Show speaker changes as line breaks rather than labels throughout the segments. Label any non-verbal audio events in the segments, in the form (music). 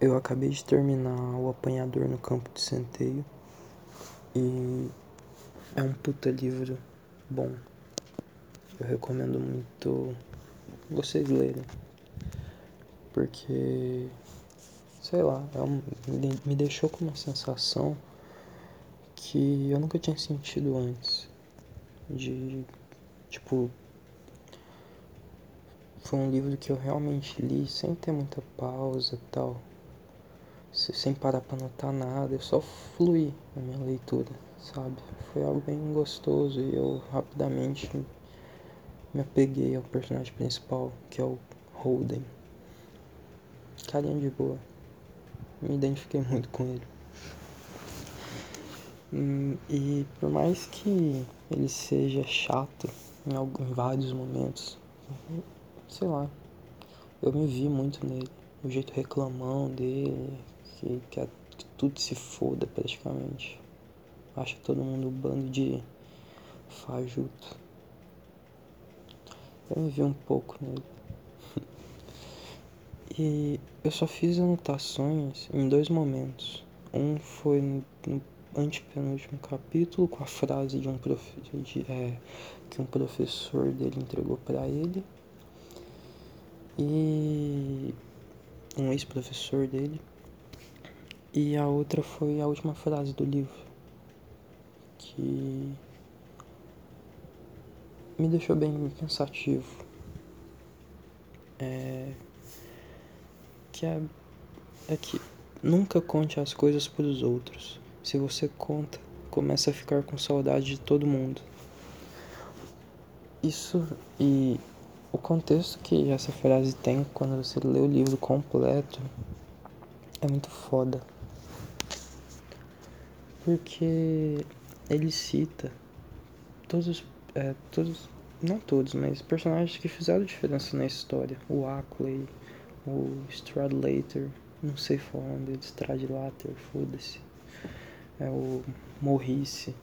Eu acabei de terminar o Apanhador no Campo de Centeio e é um puta livro bom. Eu recomendo muito vocês lerem. Porque, sei lá, é um, me deixou com uma sensação que eu nunca tinha sentido antes. De, tipo, foi um livro que eu realmente li sem ter muita pausa e tal sem parar para notar nada, eu só fluí na minha leitura, sabe? Foi algo bem gostoso e eu rapidamente me apeguei ao personagem principal, que é o Holden. Carinha de boa. Me identifiquei muito com ele. Hum, e por mais que ele seja chato em, alguns, em vários momentos, sei lá, eu me vi muito nele. O jeito reclamão dele, que quer que tudo se foda praticamente. Acha todo mundo um bando de fajuto. Eu vi um pouco nele. (laughs) e eu só fiz anotações em dois momentos. Um foi no, no antepenúltimo capítulo com a frase de um de, é, que um professor dele entregou para ele e um ex-professor dele e a outra foi a última frase do livro, que me deixou bem pensativo. É, que é, é que nunca conte as coisas para os outros. Se você conta, começa a ficar com saudade de todo mundo. Isso e o contexto que essa frase tem quando você lê o livro completo é muito foda porque ele cita todos, é, todos, não todos, mas personagens que fizeram diferença na história. O Ackley, o Stradlater, não sei falar o nome dele, Stradlater, foda-se. É o Morrice.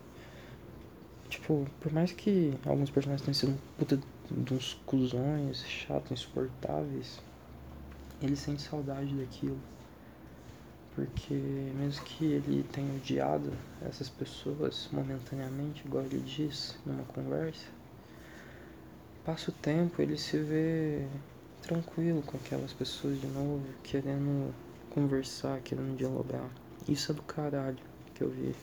Tipo, por mais que alguns personagens tenham sido puta de uns cuzões, chatos, insuportáveis, ele sente saudade daquilo porque mesmo que ele tenha odiado essas pessoas momentaneamente, igual ele diz numa conversa, passa o tempo, ele se vê tranquilo com aquelas pessoas de novo, querendo conversar, querendo dialogar. Isso é do caralho que eu vi,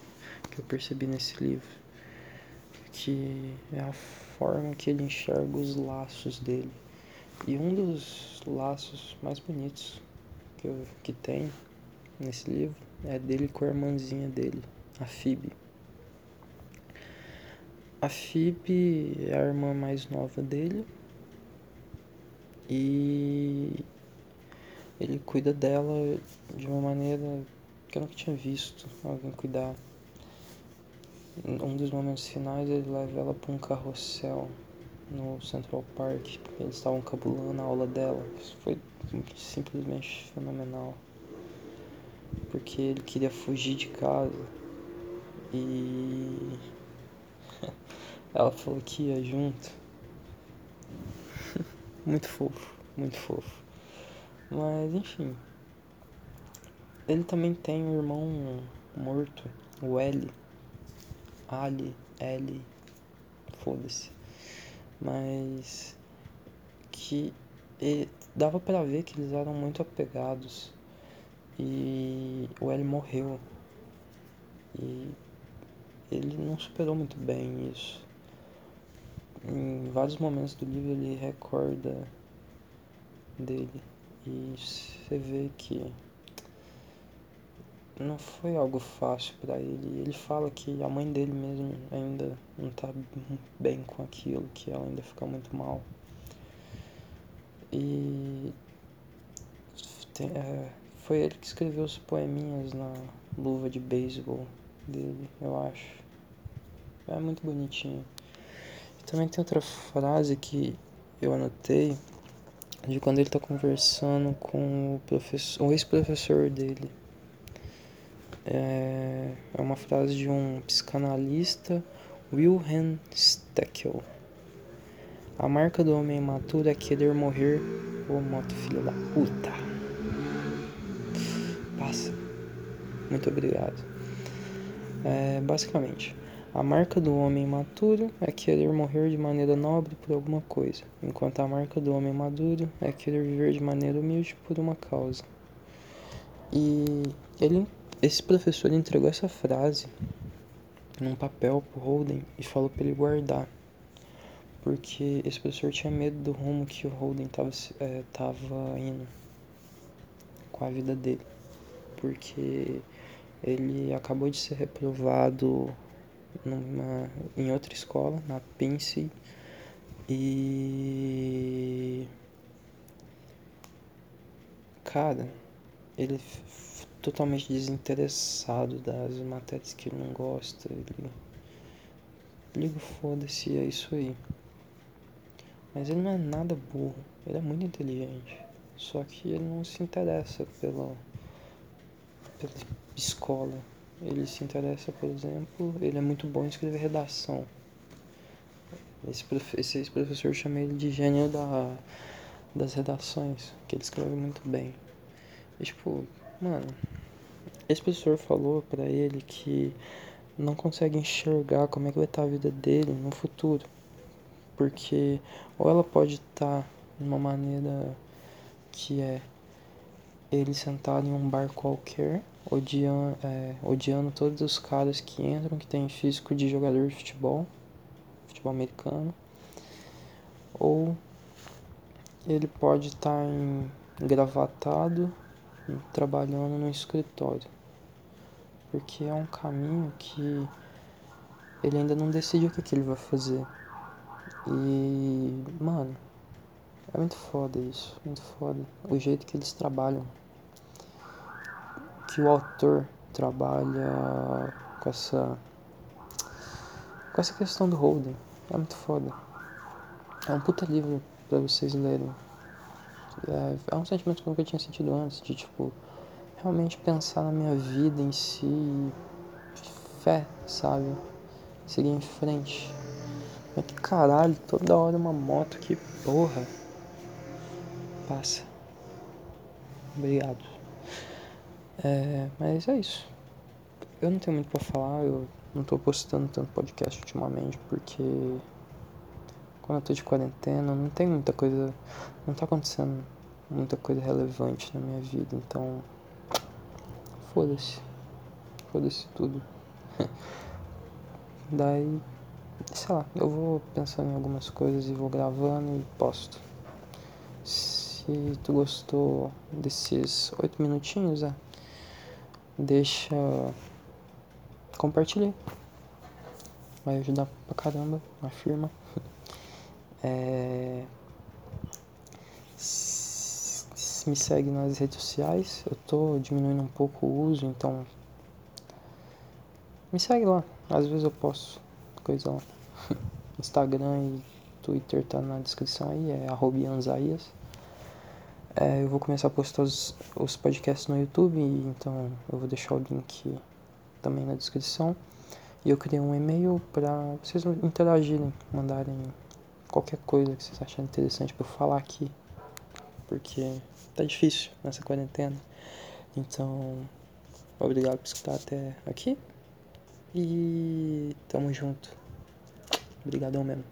que eu percebi nesse livro. Que é a forma que ele enxerga os laços dele. E um dos laços mais bonitos que, eu, que tem nesse livro é dele com a irmãzinha dele, a Phoebe. A Phoebe é a irmã mais nova dele e ele cuida dela de uma maneira que eu nunca tinha visto alguém cuidar. Um dos momentos finais ele leva ela para um carrossel no Central Park, porque eles estavam cabulando a aula dela. Isso foi simplesmente fenomenal porque ele queria fugir de casa e (laughs) ela falou que ia junto. (laughs) muito fofo, muito fofo. Mas enfim. Ele também tem um irmão morto, o L. Ali, L. Foda-se. Mas que ele, dava para ver que eles eram muito apegados e o L morreu. E ele não superou muito bem isso. Em vários momentos do livro ele recorda dele. E você vê que não foi algo fácil para ele. Ele fala que a mãe dele mesmo ainda não tá bem com aquilo, que ela ainda fica muito mal. E tem, é, foi ele que escreveu os poeminhas na luva de beisebol dele, eu acho. É muito bonitinho. Também tem outra frase que eu anotei de quando ele está conversando com o professor, o ex-professor dele. É, é uma frase de um psicanalista, Wilhelm Steckel. A marca do homem imaturo é querer morrer, ô moto filho da puta. Muito obrigado. É, basicamente, a marca do homem maturo é querer morrer de maneira nobre por alguma coisa, enquanto a marca do homem maduro é querer viver de maneira humilde por uma causa. E ele, esse professor entregou essa frase num papel pro Holden e falou para ele guardar. Porque esse professor tinha medo do rumo que o Holden tava, é, indo com a vida dele. Porque ele acabou de ser reprovado numa, em outra escola, na Pince, e. Cara, ele totalmente desinteressado das matérias que ele não gosta. Ele liga foda-se, é isso aí. Mas ele não é nada burro, ele é muito inteligente. Só que ele não se interessa pela, pela escola. Ele se interessa, por exemplo, ele é muito bom em escrever redação. Esse, esse, professor chama ele de gênio da, das redações, que ele escreve muito bem. E, tipo, mano, esse professor falou para ele que não consegue enxergar como é que vai estar a vida dele no futuro. Porque ou ela pode estar de uma maneira que é ele sentado em um bar qualquer, odiando, é, odiando todos os caras que entram, que tem físico de jogador de futebol, futebol americano. Ou ele pode estar engravatado trabalhando no escritório. Porque é um caminho que ele ainda não decidiu o que, que ele vai fazer. E, mano, é muito foda isso, muito foda. O jeito que eles trabalham. Que o autor trabalha com essa. com essa questão do Holden. É muito foda. É um puta livro pra vocês lerem. É, é um sentimento que eu nunca tinha sentido antes, de tipo, realmente pensar na minha vida em si, fé, sabe? Seguir em frente. Mas que caralho, toda hora uma moto, que porra. Passa. Obrigado. É, mas é isso. Eu não tenho muito pra falar, eu não tô postando tanto podcast ultimamente porque quando eu tô de quarentena, não tem muita coisa. Não tá acontecendo muita coisa relevante na minha vida, então. Foda-se. Foda-se tudo. (laughs) Daí. Sei lá, eu vou pensando em algumas coisas e vou gravando e posto. Se tu gostou desses oito minutinhos, é, deixa. Compartilhar. Vai ajudar pra caramba a firma. (laughs) É... Me segue nas redes sociais. Eu tô diminuindo um pouco o uso, então. Me segue lá. Às vezes eu posto coisa lá. (laughs) Instagram e Twitter tá na descrição aí, é arrobianzaias. É, eu vou começar a postar os, os podcasts no YouTube, então eu vou deixar o link também na descrição. E eu criei um e-mail para vocês interagirem, mandarem qualquer coisa que vocês acharem interessante para eu falar aqui. Porque tá difícil nessa quarentena. Então, obrigado por escutar até aqui. E tamo junto. Obrigadão mesmo.